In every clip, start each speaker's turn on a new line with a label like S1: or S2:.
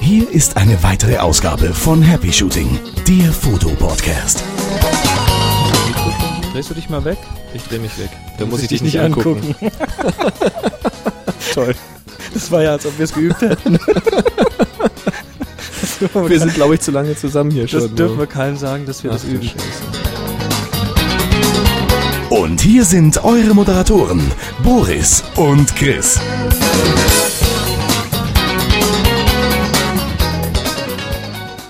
S1: Hier ist eine weitere Ausgabe von Happy Shooting, der Fotopodcast.
S2: Drehst du dich mal weg?
S3: Ich drehe mich weg. Da muss ich dich nicht angucken.
S2: Toll. Das war ja, als ob wir es geübt hätten.
S3: Wir sind, glaube ich, zu lange zusammen hier schon.
S2: Das dürfen wir keinem sagen, dass wir das
S3: Ach, du
S2: üben.
S3: Scheiße.
S1: Und hier sind eure Moderatoren, Boris und Chris.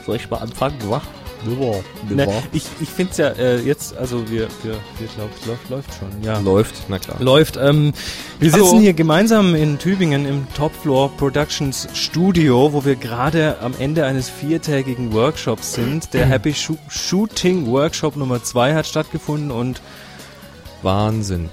S3: Soll ich mal anfangen? Wach? Ja,
S2: Ne, ich ich finde es ja äh, jetzt, also wir, wir, wir glauben, es läuft, läuft schon, ja.
S3: Läuft, na klar.
S2: Läuft. Ähm, wir
S3: Hallo.
S2: sitzen hier gemeinsam in Tübingen im Top Floor Productions Studio, wo wir gerade am Ende eines viertägigen Workshops sind. Der Happy Shoo- Shooting Workshop Nummer zwei hat stattgefunden und
S3: Wahnsinn.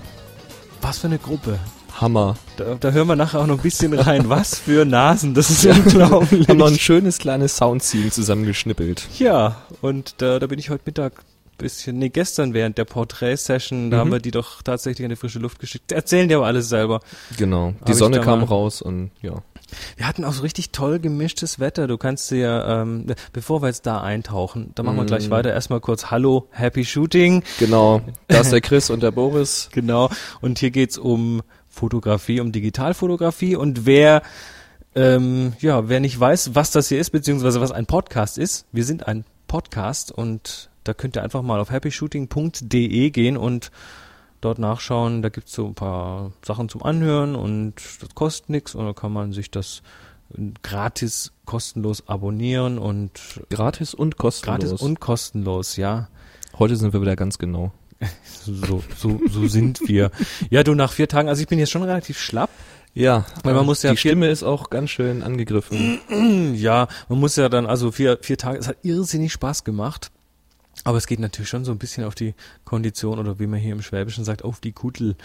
S2: was für eine Gruppe.
S3: Hammer.
S2: Da, da hören wir nachher auch noch ein bisschen rein. Was für Nasen, das ist unglaublich.
S3: Haben noch ein schönes kleines Soundziel zusammengeschnippelt.
S2: Ja, und da, da bin ich heute Mittag bisschen, nee, gestern während der Porträt-Session, da
S3: Mhm.
S2: haben wir die doch tatsächlich in die frische Luft geschickt. Erzählen die aber alles selber.
S3: Genau.
S2: Hab
S3: Die
S2: ich
S3: Sonne kam raus und ja.
S2: Wir hatten auch so richtig toll gemischtes Wetter. Du kannst dir, ähm, bevor wir jetzt da eintauchen, da machen wir
S3: Mm.
S2: gleich weiter. Erstmal kurz Hallo, Happy Shooting.
S3: Genau. Da ist der Chris und der Boris.
S2: Genau. Und hier geht's um Fotografie, um Digitalfotografie. Und wer, ähm, ja, wer nicht weiß, was das hier ist, beziehungsweise was ein Podcast ist, wir sind ein Podcast und da könnt ihr einfach mal auf happyshooting.de gehen und dort nachschauen. Da gibt's so ein paar Sachen zum Anhören und das kostet nichts und da kann man sich das gratis, kostenlos abonnieren und
S3: Gratis und kostenlos.
S2: gratis und kostenlos, ja.
S3: Heute sind wir wieder ganz genau.
S2: So, so, so sind wir. Ja, du nach vier Tagen, also ich bin jetzt schon relativ schlapp.
S3: Ja.
S2: Weil man muss ja
S3: Die Stimme ist auch ganz schön angegriffen.
S2: Ja, man muss ja dann, also vier, vier Tage, es hat irrsinnig Spaß gemacht. Aber es geht natürlich schon so ein bisschen auf die Kondition oder wie man hier im Schwäbischen sagt, auf die Kuttel.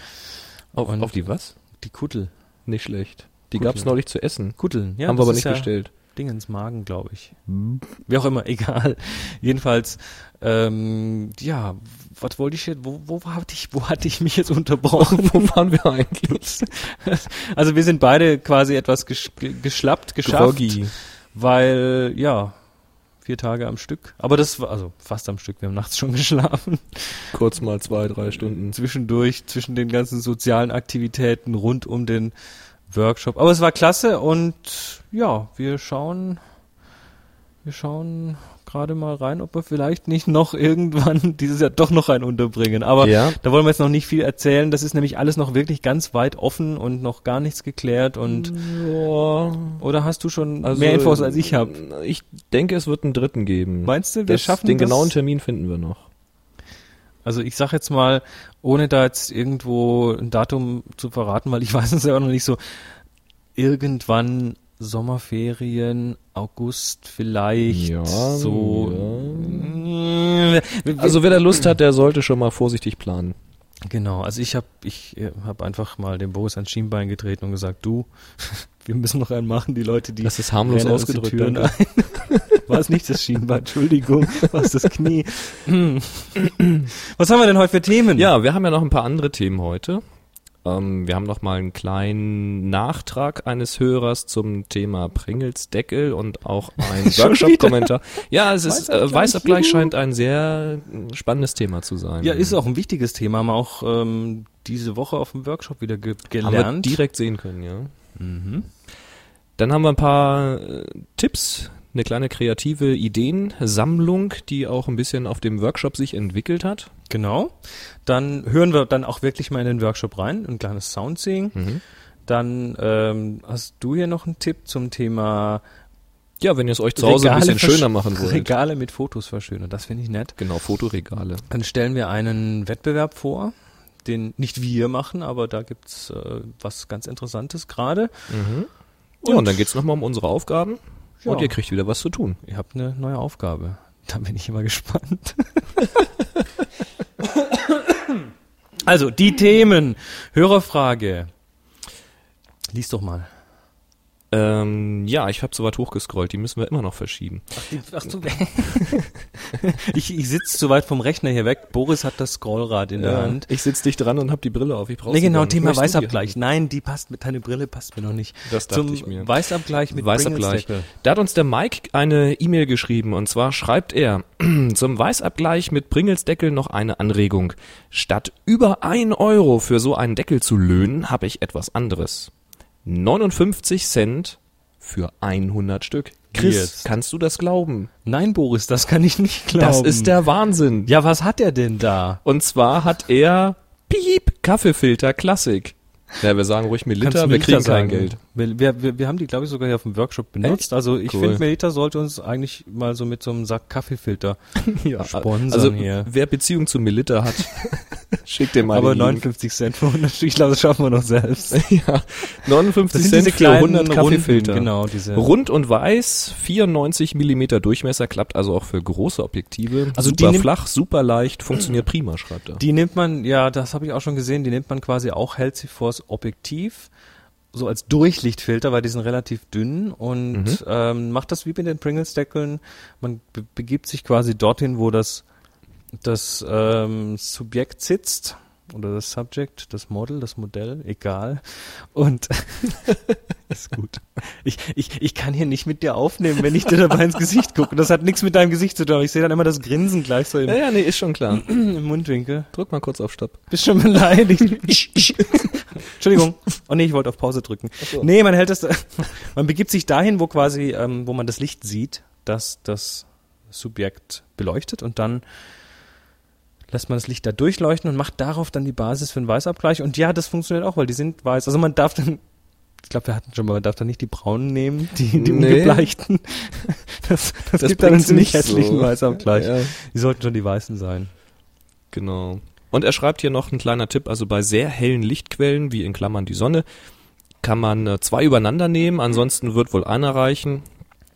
S3: Auf, auf die was?
S2: Die Kuttel.
S3: Nicht schlecht. Die gab's
S2: ja.
S3: neulich zu essen.
S2: Kutteln, ja.
S3: Haben wir aber nicht
S2: ja
S3: bestellt.
S2: Ding ins Magen, glaube ich. Wie auch immer, egal. Jedenfalls, ähm, ja, was wollte ich jetzt, wo, wo hatte ich, wo hatte ich mich jetzt unterbrochen?
S3: Wo waren wir eigentlich?
S2: Also wir sind beide quasi etwas gesch ge- geschlappt, geschafft.
S3: Groggy.
S2: weil ja vier Tage am Stück. Aber das war also fast am Stück. Wir haben nachts schon geschlafen.
S3: Kurz mal zwei, drei Stunden.
S2: Zwischendurch zwischen den ganzen sozialen Aktivitäten rund um den Workshop. Aber es war klasse und ja, wir schauen, wir schauen gerade mal rein, ob wir vielleicht nicht noch irgendwann dieses Jahr doch noch einen unterbringen. Aber
S3: Ja.
S2: da wollen wir jetzt noch nicht viel erzählen. Das ist nämlich alles noch wirklich ganz weit offen und noch gar nichts geklärt. Und
S3: Ja.
S2: oder hast du schon
S3: Also,
S2: mehr Infos als ich habe?
S3: Ich denke, es wird einen dritten geben.
S2: Meinst du, wir
S3: das,
S2: schaffen
S3: den
S2: das?
S3: genauen Termin finden wir noch.
S2: Also ich sag jetzt mal, ohne da jetzt irgendwo ein Datum zu verraten, weil ich weiß es ja auch noch nicht so, irgendwann Sommerferien, August vielleicht
S3: Ja,
S2: so.
S3: Also wer da Lust hat, der sollte schon mal vorsichtig planen.
S2: genau, also ich habe ich äh, hab einfach mal dem Boris ans Schienbein getreten und gesagt, du, wir müssen noch einen machen, die Leute, die
S3: Das ist harmlos ausgedrückt.
S2: Türen
S3: danke.
S2: ein. War es nicht das Schienbein, Entschuldigung, war es das Knie. Was haben wir denn heute für Themen?
S3: Ja, wir haben ja noch ein paar andere Themen heute. Ähm, wir haben noch mal einen kleinen Nachtrag eines Hörers zum Thema Pringles Deckel und auch ein
S2: Schon
S3: Workshop-Kommentar. Ja, es ist,
S2: Weißabgleich,
S3: äh, Weißabgleich scheint ein sehr äh, spannendes Thema zu sein.
S2: Ja, ist auch ein wichtiges Thema. Haben wir auch ähm, diese Woche auf dem Workshop wieder ge
S3: Haben wir
S2: gelernt.
S3: direkt sehen können, ja.
S2: Mhm.
S3: Dann haben wir ein paar äh, Tipps, eine kleine kreative Ideensammlung, die auch ein bisschen auf dem Workshop sich entwickelt hat.
S2: Genau. Dann hören wir dann auch wirklich mal in den Workshop rein, ein kleines Soundseeing.
S3: Mhm.
S2: Dann ähm, hast du hier noch einen Tipp zum Thema
S3: Ja, wenn ihr es euch zu Hause ein bisschen schöner machen wollt.
S2: Regale mit Fotos verschönern. Das finde ich nett.
S3: Genau, Fotoregale.
S2: Dann stellen wir einen Wettbewerb vor, den nicht wir machen, aber da gibt's äh, was ganz Interessantes gerade.
S3: Mhm. Ja, und dann geht's noch nochmal um unsere Aufgaben.
S2: Ja.
S3: Und ihr kriegt wieder was zu tun.
S2: Ihr habt eine neue Aufgabe. Da bin ich immer gespannt. also, die Themen. Hörerfrage. Lies doch mal.
S3: Ähm, ja, ich habe so weit hochgescrollt, die müssen wir immer noch verschieben.
S2: Ach, die, ach so. ich ich sitze zu weit vom Rechner hier weg. Boris hat das Scrollrad in der Hand.
S3: Ich sitze dicht dran und habe die Brille auf. Ich brauche
S2: Nee, genau, Thema Weißabgleich. Nein, die passt mit, deine Brille passt mir noch nicht.
S3: Das dachte
S2: Zum
S3: ich mir.
S2: Weißabgleich mit
S3: Weißabgleich. Da hat uns der Mike eine E-Mail geschrieben und zwar schreibt er zum Weißabgleich mit Pringelsdeckel noch eine Anregung. Statt über ein Euro für so einen Deckel zu löhnen, habe ich etwas anderes. 59 Cent für 100 Stück. Chris,
S2: Jetzt.
S3: kannst du das glauben?
S2: Nein, Boris, das kann ich nicht glauben.
S3: Das ist der Wahnsinn.
S2: Ja, was hat er denn da?
S3: Und zwar hat er Piep Kaffeefilter Klassik. Ja, wir sagen ruhig
S2: du
S3: wir kriegen kein? Geld.
S2: Wir, wir, wir, haben die, glaube ich, sogar hier auf dem Workshop benutzt.
S3: Echt?
S2: Also ich
S3: Cool.
S2: finde, Melita sollte uns eigentlich mal so mit so einem Sack Kaffeefilter
S3: Ja,
S2: sponsern
S3: also
S2: hier.
S3: wer Beziehung zu Melita hat, schickt dem mal
S2: Aber
S3: den Link.
S2: 59 Cent für 100 Stück, ich glaube, das schaffen wir noch selbst.
S3: ja, 59
S2: Das sind
S3: Cent
S2: diese
S3: für
S2: kleinen
S3: 100 Kaffeefilter.
S2: Runden, genau, diese.
S3: Rund und weiß, 94 Millimeter Durchmesser, klappt also auch für große Objektive.
S2: Also die
S3: super
S2: nimmt-
S3: flach, super leicht, funktioniert prima, schreibt er.
S2: Die nimmt man, ja, das habe ich auch schon gesehen, die nimmt man quasi auch, hält sie vors Objektiv, so als Durchlichtfilter, weil die sind relativ dünn und
S3: Mhm.
S2: ähm, macht das wie mit den Pringles-Deckeln. Man be begibt sich quasi dorthin, wo das, das ähm, Subjekt sitzt oder das Subject, das Model, das Modell, egal. Und ist gut. Ich, ich, ich kann hier nicht mit dir aufnehmen, wenn ich dir dabei ins Gesicht gucke. Das hat nichts mit deinem Gesicht zu tun. Ich sehe dann immer das Grinsen gleich so im,
S3: Ja, ja, nee, ist schon klar.
S2: im Mundwinkel.
S3: Drück mal kurz auf Stopp.
S2: Bist schon beleidigt. Entschuldigung. Oh nee, ich wollte auf Pause drücken.
S3: so.
S2: Nee, man hält das, man begibt sich dahin, wo quasi, ähm, wo man das Licht sieht, das das Subjekt beleuchtet und dann lässt man das Licht da durchleuchten und macht darauf dann die Basis für einen Weißabgleich. Und ja, das funktioniert auch, weil die sind weiß. Also man darf dann, ich glaube, wir hatten schon mal, man darf dann nicht die braunen nehmen, die, die
S3: Nee.
S2: ungebleichten. Das, das,
S3: Das
S2: gibt dann einen ziemlich
S3: nicht so.
S2: hässlichen Weißabgleich.
S3: Ja.
S2: Die sollten schon die weißen sein.
S3: Genau. Und er schreibt hier noch ein kleiner Tipp, also bei sehr hellen Lichtquellen, wie in Klammern die Sonne, kann man äh, zwei übereinander nehmen, ansonsten wird wohl einer reichen.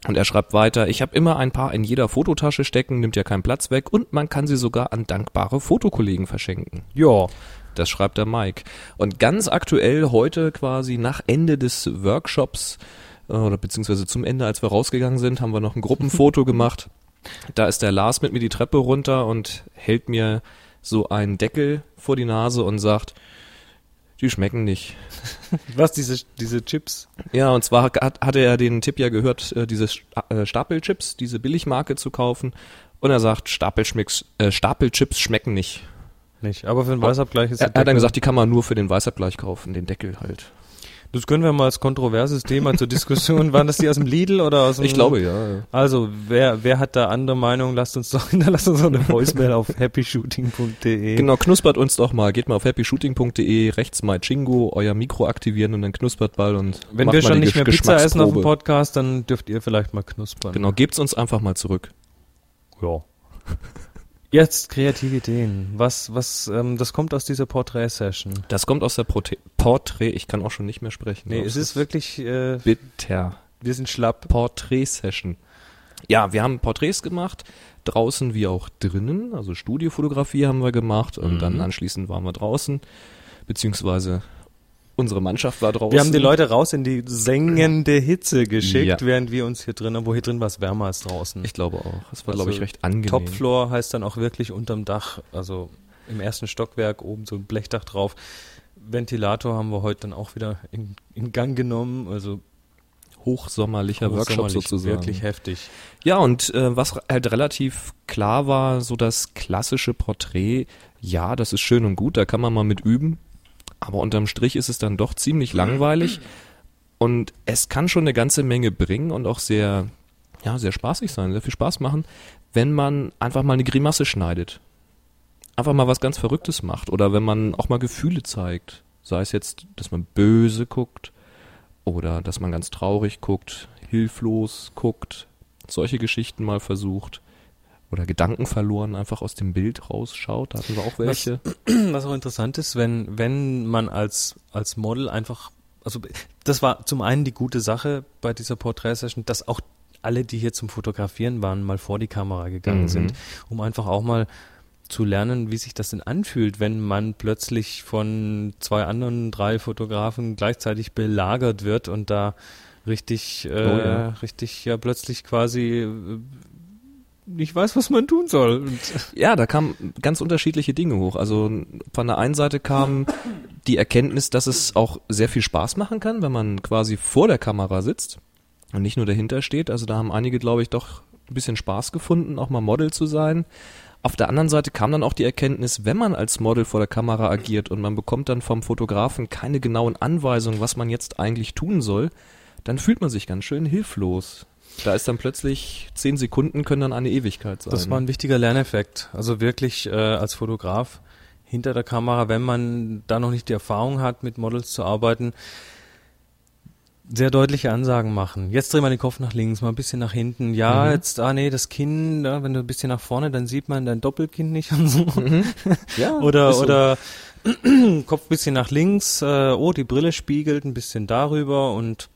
S3: Und er schreibt weiter, ich habe immer ein paar in jeder Fototasche stecken, nimmt ja keinen Platz weg und man kann sie sogar an dankbare Fotokollegen verschenken.
S2: Ja.
S3: Das schreibt der Mike. Und ganz aktuell heute quasi nach Ende des Workshops äh, oder beziehungsweise zum Ende, als wir rausgegangen sind, haben wir noch ein Gruppenfoto gemacht. Da ist der Lars mit mir die Treppe runter und hält mir so einen Deckel vor die Nase und sagt, die schmecken nicht.
S2: Was, diese, diese Chips?
S3: Ja, und zwar hat, hatte er den Tipp ja gehört, äh, diese äh, Stapelchips, diese Billigmarke zu kaufen. Und er sagt, Stapelschmicks, äh, Stapelchips schmecken nicht.
S2: Nicht. Aber für einen Weißabgleich ist
S3: Er, er hat dann gesagt, die kann man nur für den Weißabgleich kaufen, den Deckel halt.
S2: Das können wir mal als kontroverses Thema zur Diskussion. Waren das die aus dem Lidl oder aus dem.
S3: Ich glaube ja.
S2: Also, wer, wer hat da andere Meinung? Lasst uns doch, hinterlasst uns doch eine Voicemail auf happyshooting.de.
S3: Genau, knuspert uns doch mal. Geht mal auf happyshooting.de, rechts mal Chingo, euer Mikro aktivieren und dann knuspert ball und
S2: Wenn
S3: macht
S2: wir
S3: mal
S2: schon nicht mehr Pizza essen auf dem. Podcast, dann dürft ihr vielleicht mal knuspern.
S3: Genau, gebt's uns einfach mal zurück.
S2: Ja. Jetzt Kreativität. Was, was, ähm, das kommt aus dieser Porträt-Session.
S3: Das kommt aus der Prote Porträt, ich kann auch schon nicht mehr sprechen.
S2: Nee, es ist wirklich, äh,
S3: bitter.
S2: wir sind schlapp.
S3: Porträt-Session. Ja, wir haben Porträts gemacht, draußen wie auch drinnen, also Studiofotografie haben wir gemacht und
S2: Mhm.
S3: dann anschließend waren wir draußen, beziehungsweise unsere Mannschaft war draußen.
S2: Wir haben die Leute raus in die sengende Hitze geschickt,
S3: Ja.
S2: während wir uns hier drinnen, wo hier drin war es wärmer als draußen.
S3: Ich glaube auch. Das war,
S2: Also
S3: glaube ich, recht angenehm.
S2: Topfloor heißt dann auch wirklich unterm Dach, also im ersten Stockwerk oben so ein Blechdach drauf. Ventilator haben wir heute dann auch wieder in, in Gang genommen, also
S3: Hochsommerlicher Workshop sozusagen.
S2: Wirklich heftig.
S3: Ja, und äh, was halt relativ klar war, so das klassische Porträt, ja, das ist schön und gut, da kann man mal mit üben, aber unterm Strich ist es dann doch ziemlich langweilig und es kann schon eine ganze Menge bringen und auch sehr, ja, sehr spaßig sein, sehr viel Spaß machen, wenn man einfach mal eine Grimasse schneidet. Einfach mal was ganz Verrücktes macht oder wenn man auch mal Gefühle zeigt. Sei es jetzt, dass man böse guckt oder dass man ganz traurig guckt, hilflos guckt, solche Geschichten mal versucht. Oder Gedanken verloren, einfach aus dem Bild rausschaut. Da hatten wir auch welche.
S2: Was auch interessant ist, wenn, wenn man als, als Model einfach, also das war zum einen die gute Sache bei dieser Porträtsession, dass auch alle, die hier zum Fotografieren waren, mal vor die Kamera gegangen
S3: Mhm.
S2: sind, um einfach auch mal zu lernen, wie sich das denn anfühlt, wenn man plötzlich von zwei anderen drei Fotografen gleichzeitig belagert wird und da richtig, äh,
S3: Oh ja.
S2: richtig ja plötzlich quasi äh, nicht weiß, was man tun soll. Und,
S3: Ja, da kamen ganz unterschiedliche Dinge hoch. Also von der einen Seite kam die Erkenntnis, dass es auch sehr viel Spaß machen kann, wenn man quasi vor der Kamera sitzt und nicht nur dahinter steht. Also da haben einige, glaube ich, doch ein bisschen Spaß gefunden, auch mal Model zu sein. Auf der anderen Seite kam dann auch die Erkenntnis, wenn man als Model vor der Kamera agiert und man bekommt dann vom Fotografen keine genauen Anweisungen, was man jetzt eigentlich tun soll, dann fühlt man sich ganz schön hilflos. Da ist dann plötzlich zehn Sekunden können dann eine Ewigkeit sein.
S2: das war ein wichtiger Lerneffekt. Also wirklich äh, als Fotograf hinter der Kamera, wenn man da noch nicht die Erfahrung hat, mit Models zu arbeiten, sehr deutliche Ansagen machen. Jetzt dreh mal den Kopf nach links, mal ein bisschen nach hinten. Ja,
S3: Mhm.
S2: jetzt, ah nee, das Kinn, ja, wenn du ein bisschen nach vorne, dann sieht man dein Doppelkinn nicht und so.
S3: ja,
S2: Oder,
S3: so.
S2: oder Kopf bisschen nach links, äh, oh, die Brille spiegelt ein bisschen darüber und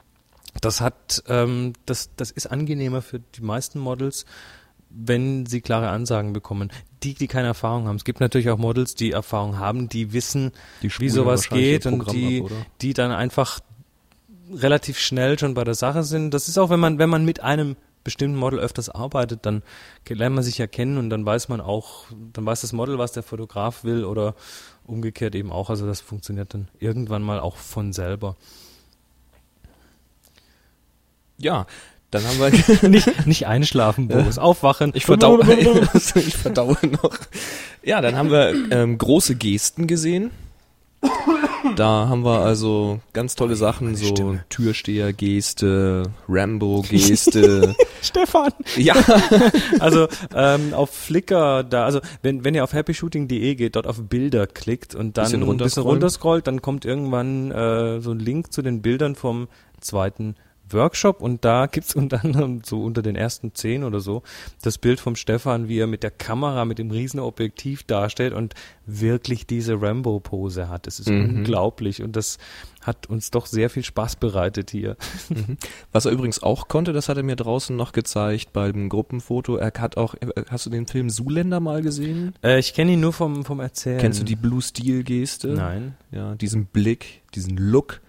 S2: das hat, ähm, das, das ist angenehmer für die meisten Models, wenn sie klare Ansagen bekommen. Die, die keine Erfahrung haben. Es gibt natürlich auch Models, die Erfahrung haben, die wissen,
S3: Die
S2: wie sowas geht und die,
S3: ab,
S2: die dann einfach relativ schnell schon bei der Sache sind. Das ist auch, wenn man, wenn man mit einem bestimmten Model öfters arbeitet, dann lernt man sich ja kennen und dann weiß man auch, dann weiß das Model, was der Fotograf will oder umgekehrt eben auch. Also das funktioniert dann irgendwann mal auch von selber.
S3: Ja, dann haben wir
S2: nicht, nicht einschlafen, Boris, aufwachen.
S3: ich verdaue ich verdaue noch. Ja, dann haben wir ähm, große Gesten gesehen. Da haben wir also ganz tolle Sachen, so. Türsteher-Geste, Rambo-Geste.
S2: Stefan.
S3: ja,
S2: Also ähm, auf Flickr, da, also wenn, wenn ihr auf happyshooting.de geht, dort auf Bilder klickt und dann
S3: Bisschen
S2: ein bisschen runterscrollt, dann kommt irgendwann äh, so ein Link zu den Bildern vom zweiten Workshop und da gibt's unter anderem so unter den ersten zehn oder so das Bild vom Stefan, wie er mit der Kamera mit dem riesen Objektiv darstellt und wirklich diese Rambo-Pose hat. Das ist
S3: Mhm.
S2: unglaublich und das hat uns doch sehr viel Spaß bereitet hier.
S3: was er übrigens auch konnte, das hat er mir draußen noch gezeigt beim Gruppenfoto. Er hat auch, äh, hast du den Film Zuländer mal gesehen?
S2: Äh, ich kenne ihn nur vom, vom Erzählen.
S3: Kennst du die Blue Steel Geste?
S2: Nein.
S3: Ja, diesen Blick, diesen Look.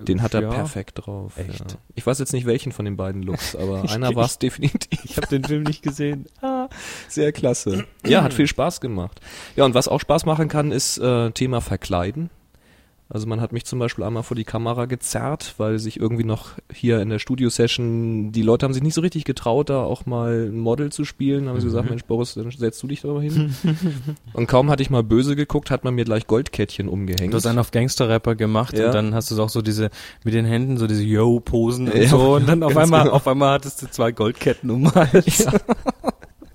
S3: Den hat er
S2: Ja.
S3: perfekt drauf.
S2: Echt?
S3: Ja. Ich weiß jetzt nicht welchen von den beiden Looks, aber einer war es definitiv.
S2: Ich habe den Film nicht gesehen. Ah.
S3: Sehr klasse. Ja, hat viel Spaß gemacht. Ja, und was auch Spaß machen kann, ist äh, Thema Verkleiden. Also man hat mich zum Beispiel einmal vor die Kamera gezerrt, weil sich irgendwie noch hier in der Studio-Session, die Leute haben sich nicht so richtig getraut, da auch mal ein Model zu spielen. Haben sie gesagt, Mensch Boris, dann setzt du dich da mal hin. und kaum hatte ich mal böse geguckt, hat man mir gleich Goldkettchen umgehängt.
S2: Du hast einen auf Gangster-Rapper gemacht
S3: Ja.
S2: und dann hast du auch so diese, mit den Händen so diese Yo-Posen und
S3: Ja,
S2: so und dann auf einmal,
S3: genau.
S2: auf einmal hattest du zwei Goldketten um Hals.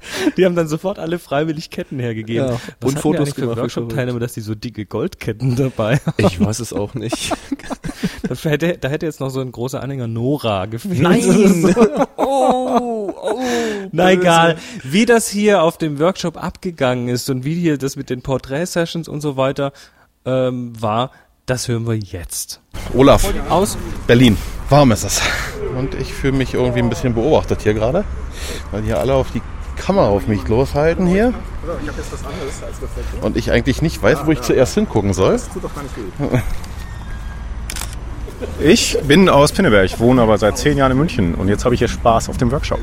S2: Die haben dann sofort alle freiwillig Ketten hergegeben.
S3: Ja,
S2: Was
S3: und Fotos
S2: für
S3: gemacht, wie
S2: Workshop-Teilnehmer, dass die so dicke Goldketten dabei haben.
S3: ich weiß es auch nicht.
S2: Da hätte, da hätte jetzt noch so ein großer Anhänger Nora gefehlt.
S3: oh, oh,
S2: Na egal, wie das hier auf dem Workshop abgegangen ist und wie hier das mit den Porträt-Sessions und so weiter ähm, war, das hören wir jetzt.
S4: Olaf,
S2: Aus
S4: Berlin. Warm ist es. Und ich fühle mich irgendwie ein bisschen beobachtet hier gerade, weil hier alle auf die Kamera auf mich loshalten hier. Und ich eigentlich nicht weiß, wo ich zuerst hingucken soll.
S5: Ich bin aus Pinneberg, wohne aber seit zehn Jahren in München und jetzt habe ich hier Spaß auf dem Workshop.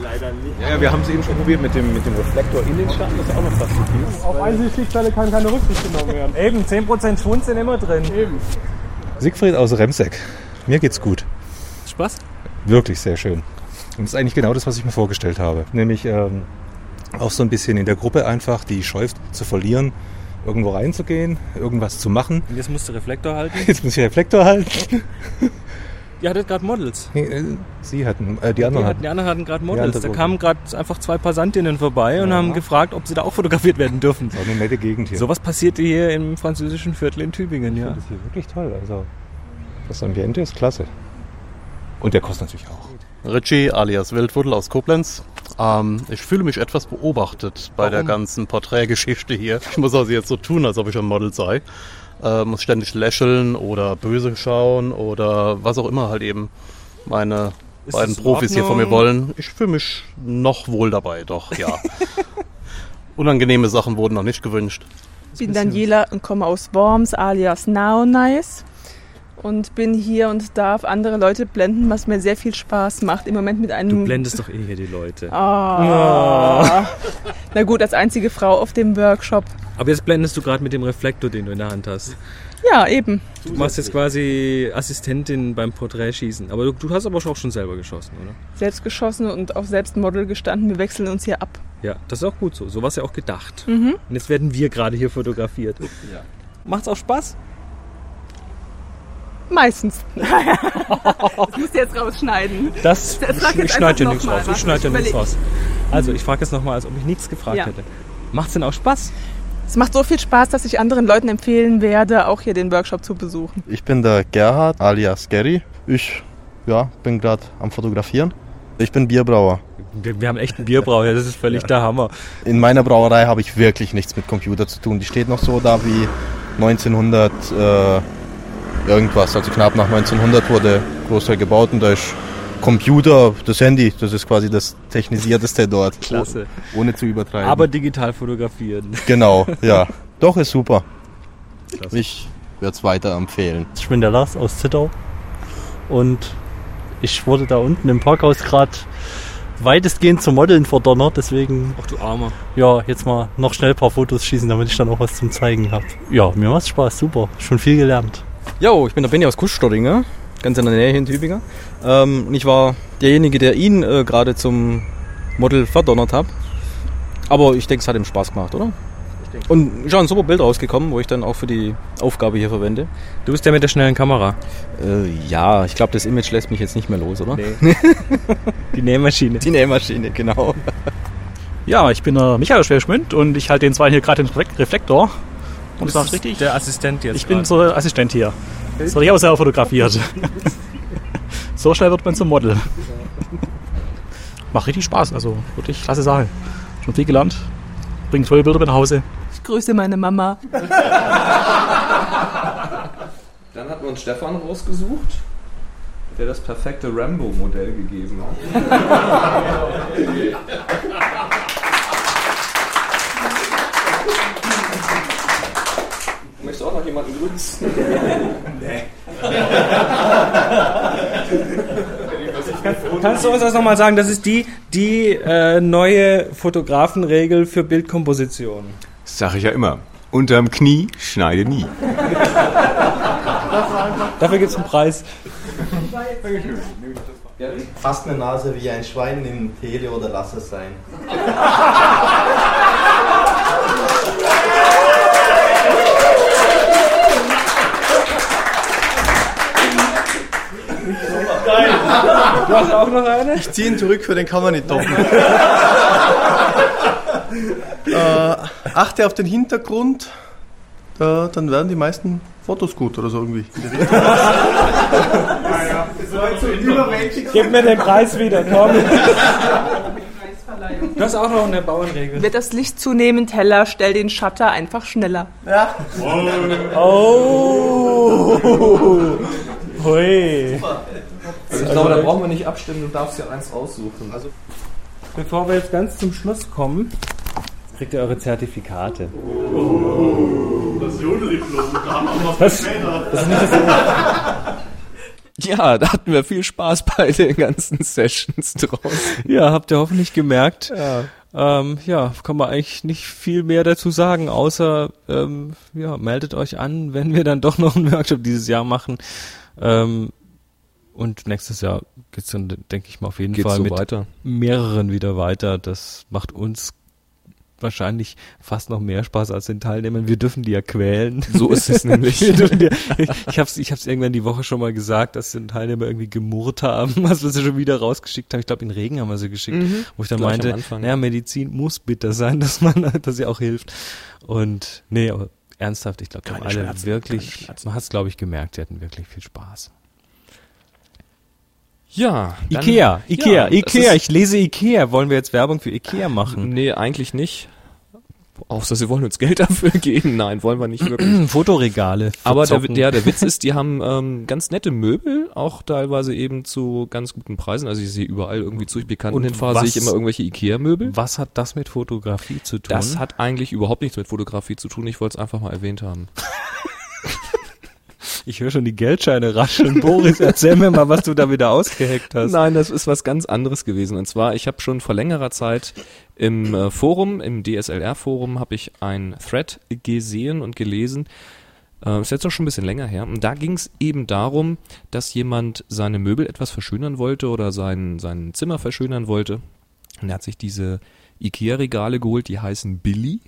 S6: Ja, wir haben es eben schon probiert mit dem, mit dem Reflektor in den Schatten, das ist auch noch fast okay.
S7: Auf Einsichtslichtfälle kann keine Rücksicht genommen werden.
S2: Eben, 10% Schwund sind immer drin.
S7: Eben.
S5: Siegfried aus Remseck. Mir geht's gut.
S2: Spaß?
S5: Wirklich sehr schön. Und das ist eigentlich genau das, was ich mir vorgestellt habe. Nämlich ähm, auch so ein bisschen in der Gruppe einfach die Scheu zu verlieren, irgendwo reinzugehen, irgendwas zu machen.
S2: Und jetzt musst du Reflektor halten.
S5: Jetzt muss ich den Reflektor halten.
S2: Ihr hattet gerade Models.
S5: Äh, Sie hatten, äh, die
S2: Die,
S5: anderen
S2: hatten,
S5: hatten.
S2: die anderen hatten gerade
S5: Die
S2: Models. Da kamen gerade einfach zwei Passantinnen vorbei und
S5: Ja.
S2: haben gefragt, ob sie da auch fotografiert werden dürfen.
S5: War eine nette Gegend hier.
S2: Sowas passierte hier im französischen Viertel in Tübingen,
S5: Ich
S2: ja.
S5: finde das hier wirklich toll. Also das Ambiente ist klasse. Und der kostet natürlich auch.
S4: Richie alias Wildwuddel aus Koblenz. Ähm, ich fühle mich etwas beobachtet bei der ganzen Porträtgeschichte hier. Ich muss also jetzt so tun, als ob ich ein Model sei. Äh, muss ständig lächeln oder böse schauen oder was auch immer halt eben meine
S2: Ist
S4: beiden Profis hier von mir wollen. Ich fühle mich noch wohl dabei, doch, ja. Unangenehme Sachen wurden noch nicht gewünscht.
S8: Ich bin Daniela und komme aus Worms alias Now Nice. Und bin hier und darf andere Leute blenden, was mir sehr viel Spaß macht. Im Moment mit einem.
S2: Du blendest doch eh hier die Leute.
S8: Ah. Na gut, als einzige Frau auf dem Workshop.
S2: Aber jetzt blendest du gerade mit dem Reflektor, den du in der Hand hast.
S8: Ja, eben.
S2: Du machst jetzt quasi Assistentin beim Porträtschießen. Aber du, du hast aber auch schon selber geschossen, oder?
S8: Selbst geschossen und auch selbst Model gestanden. Wir wechseln uns hier ab.
S2: Ja, das ist auch gut so. So war es ja auch gedacht.
S8: Mhm.
S2: Und jetzt werden wir gerade hier fotografiert. Macht's auch Spaß?
S8: Meistens. das musst du jetzt rausschneiden.
S2: Das,
S8: Das
S2: ich schneide ja nichts raus. Ich schneide ja nichts raus. Also, ich frage jetzt nochmal, als ob ich nichts gefragt
S8: Ja.
S2: hätte. Macht's denn auch Spaß?
S8: Es macht so viel Spaß, dass ich anderen Leuten empfehlen werde, auch hier den Workshop zu besuchen.
S9: Ich bin der Gerhard alias Gary. Ich ja, bin gerade am Fotografieren. Ich bin Bierbrauer.
S2: Wir, wir haben echt einen Bierbrauer, ja, das ist völlig der Hammer.
S9: In meiner Brauerei habe ich wirklich nichts mit Computer zu tun. Die steht noch so da wie 1900 äh, irgendwas. Also knapp nach 1900 wurde Großteil gebaut und da ist Computer, das Handy, das ist quasi das technisierteste dort.
S2: Klasse.
S9: Oh, ohne zu übertreiben.
S2: Aber digital fotografieren.
S9: genau, ja. Doch, ist super. Ich werde es weiterempfehlen.
S10: Ich bin der Lars aus Zittau und ich wurde da unten im Parkhaus gerade weitestgehend zum Modeln verdonnert, deswegen
S2: Ach du Armer.
S10: ja, jetzt mal noch schnell ein paar Fotos schießen, damit ich dann auch was zum Zeigen habe. Ja, mir macht's Spaß, super, schon viel gelernt.
S11: Jo, ich bin der Benny aus Kuschstoddinger, ganz in der Nähe hier in Tübingen. Ähm, und ich war derjenige, der ihn äh, gerade zum Model verdonnert hat. Aber ich denke, es hat ihm Spaß gemacht, oder? Und ist auch ein super Bild rausgekommen, wo ich dann auch für die Aufgabe hier verwende.
S2: Du bist der mit der schnellen Kamera.
S11: Äh, ja, ich glaube, das Image lässt mich jetzt nicht mehr los, oder?
S2: Nee. Die Nähmaschine.
S11: Die Nähmaschine, genau.
S12: Ja, ich bin der Michael Schwerschmidt und ich halte den zwei hier gerade den Reflek- Reflektor. Und
S2: Du
S12: das richtig?
S2: der Assistent jetzt
S12: Ich bin
S2: gerade.
S12: so der Assistent hier. Das werde ich auch selber fotografiert. so schnell wird man zum Model. Macht richtig Spaß, also wirklich klasse Sache. Schon viel gelernt. Bringt tolle Bilder mit nach Hause.
S8: Ich grüße meine Mama.
S3: Dann hat man Stefan rausgesucht, der das perfekte Rambo-Modell gegeben hat. jemanden grüßen? nee.
S2: Kannst du uns das nochmal sagen? Das ist die, die äh, neue Fotografenregel für Bildkomposition.
S13: Das sage ich ja immer. Unterm Knie schneide nie.
S2: Dafür gibt es einen Preis.
S9: Fast eine Nase wie ein Schwein, nimm Tele oder lass es sein.
S2: Du hast auch noch eine?
S9: Ich ziehe ihn zurück, für den kann man nicht toppen. äh, achte auf den Hintergrund, äh, dann werden die meisten Fotos gut oder so irgendwie.
S2: Gib mir den Preis wieder, komm. Du hast auch noch eine Bauernregel.
S8: Wird das Licht zunehmend heller, stell den Shutter einfach schneller.
S9: Ja.
S2: Oh. Hui.
S3: Also ich glaube, da brauchen wir nicht abstimmen, du darfst ja eins aussuchen. Also
S2: Bevor wir jetzt ganz zum Schluss kommen, kriegt ihr eure Zertifikate.
S7: Das Jodeldiplom, da haben wir noch
S2: Das-
S7: später.
S2: das ist nicht das-
S3: Ja, da hatten wir viel Spaß bei den ganzen Sessions draußen.
S2: Ja, habt ihr hoffentlich gemerkt. Ja. Ähm, ja, kann man eigentlich nicht viel mehr dazu sagen, außer ähm, ja, meldet euch an, wenn wir dann doch noch einen Workshop dieses Jahr machen. Ähm, und nächstes Jahr geht's dann, denke ich mal, auf jeden
S3: Geht's
S2: Fall
S3: so
S2: mit
S3: weiter.
S2: mehreren wieder weiter. Das macht uns wahrscheinlich fast noch mehr Spaß als den Teilnehmern. Wir dürfen die ja quälen.
S3: So ist es nämlich.
S2: Wir dürfen die, ich ich habe es ich hab's irgendwann die Woche schon mal gesagt, dass die Teilnehmer irgendwie gemurrt haben, was wir sie schon wieder rausgeschickt haben. Ich glaube, in Regen haben wir sie geschickt,
S3: Mhm.
S2: wo ich dann meinte, naja, Medizin muss bitter sein, dass man, dass sie auch hilft. Und nee, aber ernsthaft, ich glaube, alle
S12: Schmerzen,
S2: wirklich, man hat es, glaube ich, gemerkt, die hatten wirklich viel Spaß.
S3: Ja. dann-
S2: Ikea, Ikea,
S3: Ja,
S2: Ikea, ich lese Ikea. Wollen wir jetzt Werbung für Ikea machen?
S3: Nee, eigentlich nicht. Außer sie wollen uns Geld dafür geben. Nein, wollen wir nicht wirklich.
S2: Fotoregale.
S3: Aber der, der, der Witz ist, die haben ähm, ganz nette Möbel, auch teilweise eben zu ganz guten Preisen. Also ich sehe überall irgendwie zu Bekannten
S2: Und
S3: hinfahre, sehe ich immer irgendwelche Ikea-Möbel.
S2: Was hat das mit Fotografie zu tun?
S3: Das hat eigentlich überhaupt nichts mit Fotografie zu tun. Ich wollte es einfach mal erwähnt haben.
S2: Ich höre schon die Geldscheine rascheln. Boris, erzähl mir mal, was du da wieder ausgeheckt hast.
S3: Nein, das ist was ganz anderes gewesen. Und zwar, ich habe schon vor längerer Zeit im äh, Forum, im DSLR-Forum, habe ich ein Thread gesehen und gelesen. Äh, ist jetzt auch schon ein bisschen länger her. Und da ging es eben darum, dass jemand seine Möbel etwas verschönern wollte oder sein, sein Zimmer verschönern wollte. Und er hat sich diese Ikea-Regale geholt, die heißen Billy.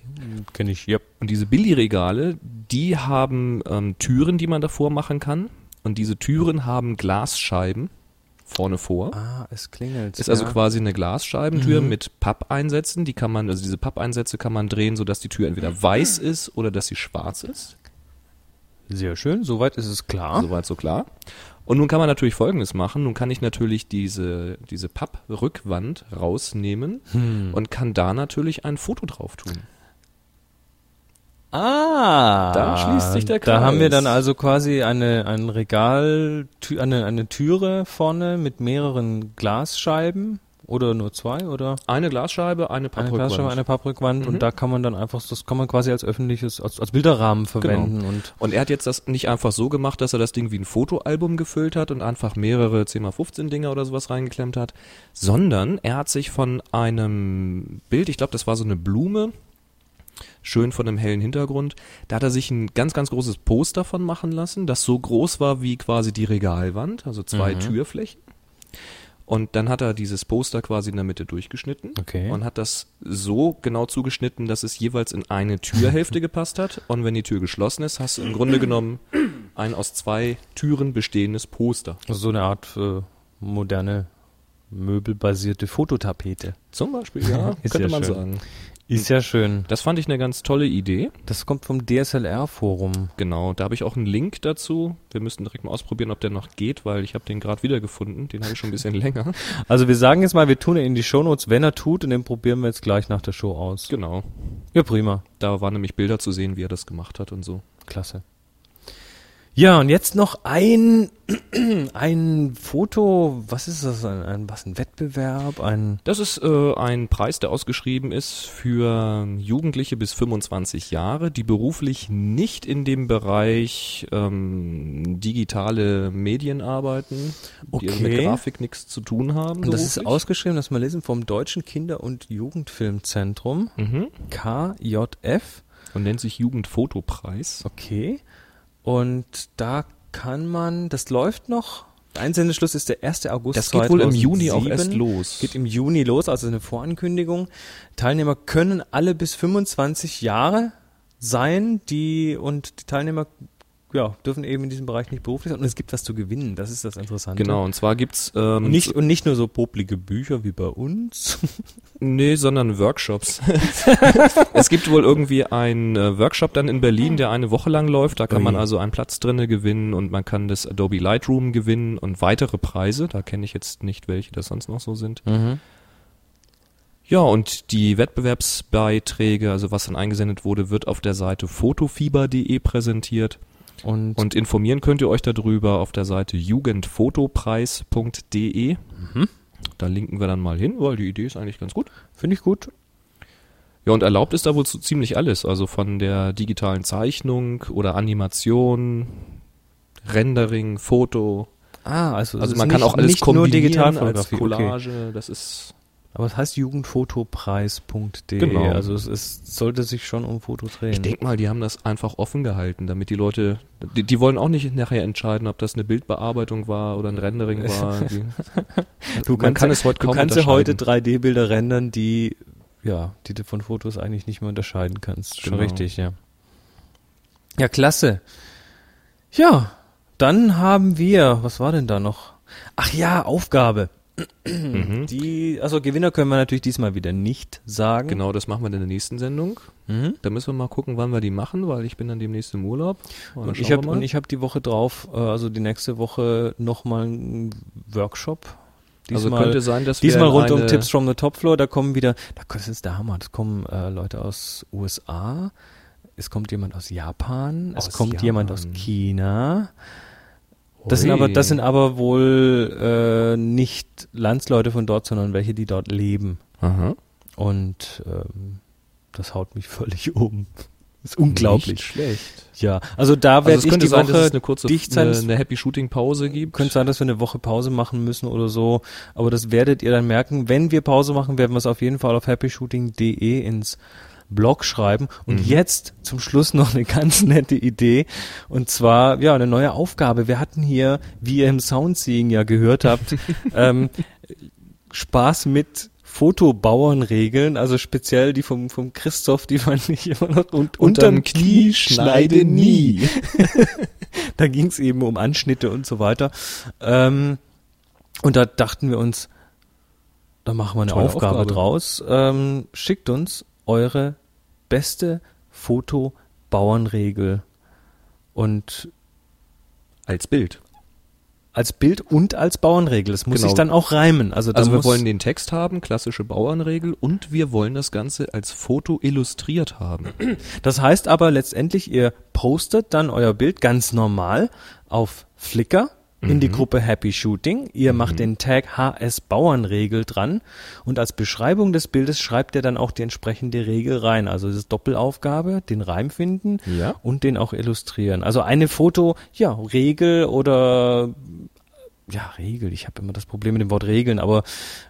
S2: Kenne ich, ja.
S3: Und diese Billy-Regale, die haben ähm, Türen, die man davor machen kann. Und diese Türen haben Glasscheiben vorne vor.
S2: Ah, es klingelt.
S3: Ist also
S2: ja.
S3: quasi eine Glasscheibentür
S2: Mhm.
S3: mit Pappeinsätzen. Die kann man, also diese Pappeinsätze kann man drehen, sodass die Tür entweder weiß ist oder dass sie schwarz ist.
S2: Sehr schön, soweit ist es klar.
S3: Soweit so klar. Und nun kann man natürlich Folgendes machen. Nun kann ich natürlich diese, diese Papprückwand rausnehmen
S2: Hm.
S3: und kann da natürlich ein Foto drauf tun.
S2: Ah,
S3: Da schließt sich der
S2: Da haben wir
S3: Kreis.
S2: dann also quasi eine, ein Regal, eine, eine Türe vorne mit mehreren Glasscheiben oder nur zwei oder?
S3: Eine Glasscheibe, eine
S2: Eine
S3: Papprückwand.
S2: Glasscheibe, eine Papprückwand
S3: Mhm.
S2: und da kann man dann einfach, das kann man quasi als öffentliches, als, als Bilderrahmen verwenden
S3: Genau.
S2: und
S3: Und er hat jetzt das nicht einfach so gemacht, dass er das Ding wie ein Fotoalbum gefüllt hat und einfach mehrere 10x15 Dinger oder sowas reingeklemmt hat, sondern er hat sich von einem Bild, ich glaube, das war so eine Blume, schön von einem hellen Hintergrund, da hat er sich ein ganz, ganz großes Poster von machen lassen, das so groß war wie quasi die Regalwand, also zwei
S2: Mhm.
S3: Türflächen. Und dann hat er dieses Poster quasi in der Mitte durchgeschnitten
S2: Okay.
S3: und hat das so genau zugeschnitten, dass es jeweils in eine Türhälfte gepasst hat. Und wenn die Tür geschlossen ist, hast du im Grunde genommen ein aus zwei Türen bestehendes Poster.
S2: also so eine Art äh, moderne möbelbasierte Fototapete.
S3: Zum Beispiel, ja, könnte
S2: ja
S3: man
S2: schön.
S3: sagen.
S2: Ist ja schön.
S3: Das fand ich eine ganz tolle Idee.
S2: Das kommt vom DSLR-Forum.
S3: Genau, da habe ich auch einen Link dazu. Wir müssen direkt mal ausprobieren, ob der noch geht, weil ich habe den gerade wiedergefunden. Den habe ich schon ein bisschen länger.
S2: Also wir sagen jetzt mal, wir tun ihn in die Shownotes, wenn er tut, und den probieren wir jetzt gleich nach der Show aus.
S3: Genau.
S2: Ja, prima.
S3: Da waren nämlich Bilder zu sehen, wie er das gemacht hat und so.
S2: Klasse. Ja, und jetzt noch ein, ein Foto, was ist das, ein, ein, was, ein Wettbewerb, ein...
S3: Das ist äh, ein Preis, der ausgeschrieben ist für Jugendliche bis 25 Jahre, die beruflich nicht in dem Bereich ähm, digitale Medien arbeiten, die also mit
S2: Okay.
S3: Grafik nichts zu tun haben.
S2: Und das ist ausgeschrieben, das mal lesen, vom Deutschen Kinder- und Jugendfilmzentrum,
S3: Mhm.
S2: KJF.
S3: Und nennt sich Jugendfotopreis.
S2: Okay. Und da kann man, das läuft noch. Der Einsendeschluss ist der 1. August
S3: Das geht wohl im
S2: 2007.
S3: Juni auch erst los.
S2: Geht im Juni los, also eine Vorankündigung. Teilnehmer können alle bis 25 Jahre sein, die und die Teilnehmer ja, dürfen eben in diesem Bereich nicht beruflich sein. Und es gibt was zu gewinnen, das ist das Interessante.
S3: Genau, und zwar gibt's ähm,
S2: Und nicht, und nicht nur so poplige Bücher wie bei uns.
S3: Nee, sondern Workshops. es gibt wohl irgendwie einen äh, Workshop dann in Berlin, der eine Woche lang läuft. Da kann man also einen Platz drinne gewinnen und man kann das Adobe Lightroom gewinnen und weitere Preise. Da kenne ich jetzt nicht, welche das sonst noch so sind.
S2: Mhm.
S3: Ja, und die Wettbewerbsbeiträge, also was dann eingesendet wurde, wird auf der Seite fotofieber.de präsentiert.
S2: Und,
S3: Und informieren könnt ihr euch darüber auf der Seite jugendfotopreis.de.
S2: Mhm.
S3: Da linken wir dann mal hin, weil die Idee ist eigentlich ganz gut.
S2: Finde ich gut.
S3: Ja, und erlaubt ist da wohl so ziemlich alles. Also von der digitalen Zeichnung oder Animation, Rendering, Foto.
S2: Ah, also,
S3: Also man kann
S2: nicht-
S3: auch alles
S2: nicht nur
S3: kombinieren als
S2: Digitalfotografie, okay.
S3: Collage. Das ist
S2: Aber es heißt jugendfotopreis.de.
S3: Genau.
S2: Also es, es sollte sich schon um Fotos drehen.
S3: Ich denke mal, die haben das einfach offen gehalten, damit die Leute, die, die wollen auch nicht nachher entscheiden, ob das eine Bildbearbeitung war oder ein Rendering war. Die,
S2: du
S3: man
S2: kannst,
S3: kann es heute
S2: du
S3: kaum
S2: kannst ja heute
S3: unterscheiden.
S2: 3D-Bilder rendern, die ja, die du von Fotos eigentlich nicht mehr unterscheiden kannst. Schon
S3: Genau.
S2: richtig, ja. Ja, klasse. Ja, dann haben wir, was war denn da noch? Ach ja, Aufgabe.
S3: Mhm.
S2: Die, also Gewinner können wir natürlich diesmal wieder nicht sagen.
S3: Genau, das machen wir in der nächsten Sendung.
S2: Mhm.
S3: Da müssen wir mal gucken, wann wir die machen, weil ich bin dann demnächst im Urlaub. Und
S2: Und ich habe
S3: wir
S2: habe die Woche drauf, äh, also die nächste Woche nochmal einen Workshop.
S3: Also könnte sein, dass wir
S2: diesmal
S3: in
S2: rund um Tipps from the Top Floor. Da kommen wieder, da das ist der Hammer. Das kommen äh, Leute aus USA. Es kommt jemand aus Japan. Es
S3: Aus
S2: kommt jemand aus
S3: Japan.
S2: China. Das sind aber, das sind aber wohl äh, nicht Landsleute von dort, sondern welche, die dort leben.
S3: Aha.
S2: Und ähm, das haut mich völlig um. ist unglaublich.
S3: Nicht schlecht.
S2: Ja, also da
S3: Also
S2: werde
S3: es
S2: ich
S3: könnte
S2: die
S3: sein,
S2: Woche
S3: dass es eine kurze
S2: dicht sein.
S3: eine, eine Happy Shooting Pause gibt.
S2: Könnte sein, dass wir eine Woche Pause machen müssen oder so. Aber das werdet ihr dann merken. Wenn wir Pause machen, werden wir es auf jeden Fall auf happyshooting.de ins Blog schreiben. Und
S3: Mhm.
S2: jetzt zum Schluss noch eine ganz nette Idee. Und zwar, ja, eine neue Aufgabe. Wir hatten hier, wie ihr im Soundseeing ja gehört habt, ähm, Spaß mit Fotobauernregeln, also speziell die vom, vom Christoph, die fand ich immer noch und unterm Knie schneide nie. da ging es eben um Anschnitte und so weiter. Ähm, und da dachten wir uns, da machen wir eine Aufgabe,
S3: Aufgabe.
S2: draus. Ähm, schickt uns eure beste Fotobauernregel und
S3: als Bild.
S2: Als Bild und als Bauernregel. Das muss
S3: Genau.
S2: sich dann auch reimen. Also,
S3: Also wir wollen den Text haben, klassische Bauernregel, und wir wollen das Ganze als Foto illustriert haben.
S2: Das heißt aber letztendlich, ihr postet dann euer Bild ganz normal auf Flickr in die
S3: Mhm.
S2: Gruppe Happy Shooting. Ihr macht den Tag HS Bauernregel dran und als Beschreibung des Bildes schreibt ihr dann auch die entsprechende Regel rein. Also es ist Doppelaufgabe, den Reim finden
S3: Ja.
S2: und den auch illustrieren. Also eine Foto, ja, Regel oder ja, Regel. Ich habe immer das Problem mit dem Wort Regeln, aber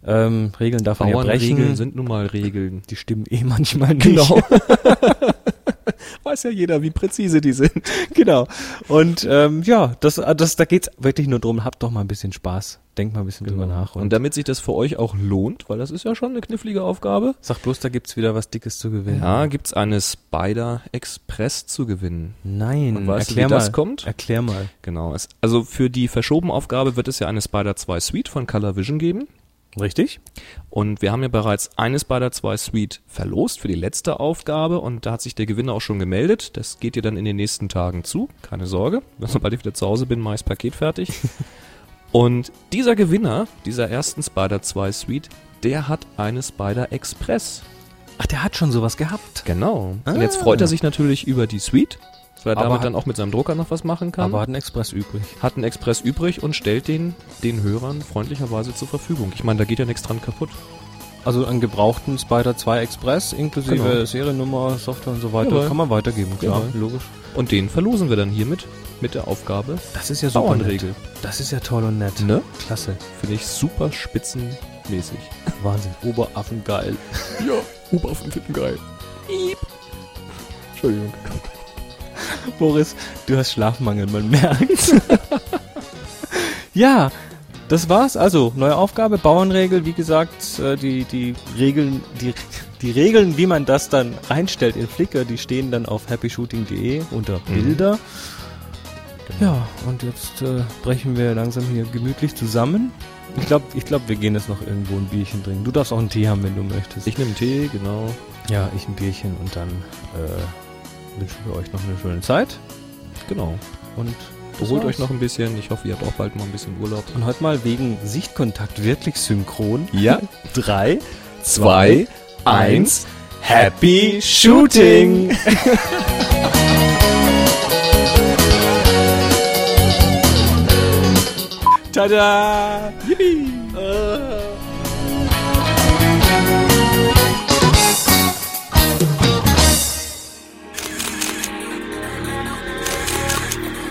S2: ähm, Regeln darf man ja brechen.
S3: Bauernregeln sind nun mal Regeln.
S2: Die stimmen eh manchmal nicht.
S3: Genau. Weiß ja jeder, wie präzise die sind.
S2: genau. Und ähm, ja, das, das, da geht's wirklich nur drum. Habt doch mal ein bisschen Spaß. Denkt mal ein bisschen drüber nach.
S3: Und damit sich das für euch auch lohnt, weil das ist ja schon eine knifflige Aufgabe.
S2: Sag bloß, da gibt's wieder was Dickes zu gewinnen.
S3: Ja, gibt's eine Spider Express zu gewinnen.
S2: Nein,
S3: Und weißt
S2: erklär
S3: du, wie das
S2: mal.
S3: kommt?
S2: Erklär mal.
S3: Genau. Es, also für die verschoben Aufgabe wird es ja eine Spider 2 Suite von Color Vision geben.
S2: Richtig.
S3: Und wir haben ja bereits eine Spider 2 Suite verlost für die letzte Aufgabe und da hat sich der Gewinner auch schon gemeldet. Das geht dir dann in den nächsten Tagen zu. Keine Sorge. Sobald ich wieder zu Hause bin, mache ich das Paket fertig. und dieser Gewinner dieser ersten Spider 2 Suite, der hat eine Spider Express.
S2: Ach, der hat schon sowas gehabt.
S3: Genau.
S2: Ah.
S3: Und jetzt freut er sich natürlich über die Suite, weil er
S2: Aber
S3: damit
S2: hat-
S3: dann auch mit seinem Drucker noch was machen kann.
S2: Aber hat einen Express übrig.
S3: hat einen Express übrig und stellt den den Hörern freundlicherweise zur Verfügung. Ich meine, da geht ja nichts dran kaputt.
S2: Also einen gebrauchten Spider 2 Express inklusive
S3: Genau.
S2: Seriennummer, Software und so weiter.
S3: Jawohl.
S2: Kann man weitergeben, klar,
S3: Jawohl.
S2: logisch.
S3: Und den verlosen wir dann hiermit mit der Aufgabe
S2: Das ist ja super
S3: Bauernregel.
S2: nett. Das ist ja toll und nett.
S3: Ne?
S2: Klasse.
S3: Finde ich super spitzenmäßig.
S2: Wahnsinn. Oberaffen geil.
S3: Ja, Oberwaffen finden geil. Entschuldigung.
S2: Boris, du hast Schlafmangel, man merkt. ja, das war's. Also, neue Aufgabe, Bauernregel, wie gesagt, äh, die, die Regeln, die, die Regeln, wie man das dann reinstellt in Flickr, die stehen dann auf happyshooting.de unter Bilder. Ja, und jetzt äh, brechen wir langsam hier gemütlich zusammen. Ich glaube, ich glaub, wir gehen jetzt noch irgendwo ein Bierchen trinken. Du darfst auch einen Tee haben, wenn du möchtest.
S3: Ich nehme Tee, genau.
S2: ja, ich ein Bierchen und dann äh, wünschen wir euch noch eine schöne Zeit.
S3: Genau.
S2: Und
S3: Beruhigt euch noch ein bisschen. Ich hoffe, ihr habt auch bald mal ein bisschen Urlaub.
S2: Und heute mal wegen Sichtkontakt wirklich synchron.
S3: Ja.
S2: Drei,
S3: Zwei, eins,
S2: Happy Shooting! Tada! Yippie!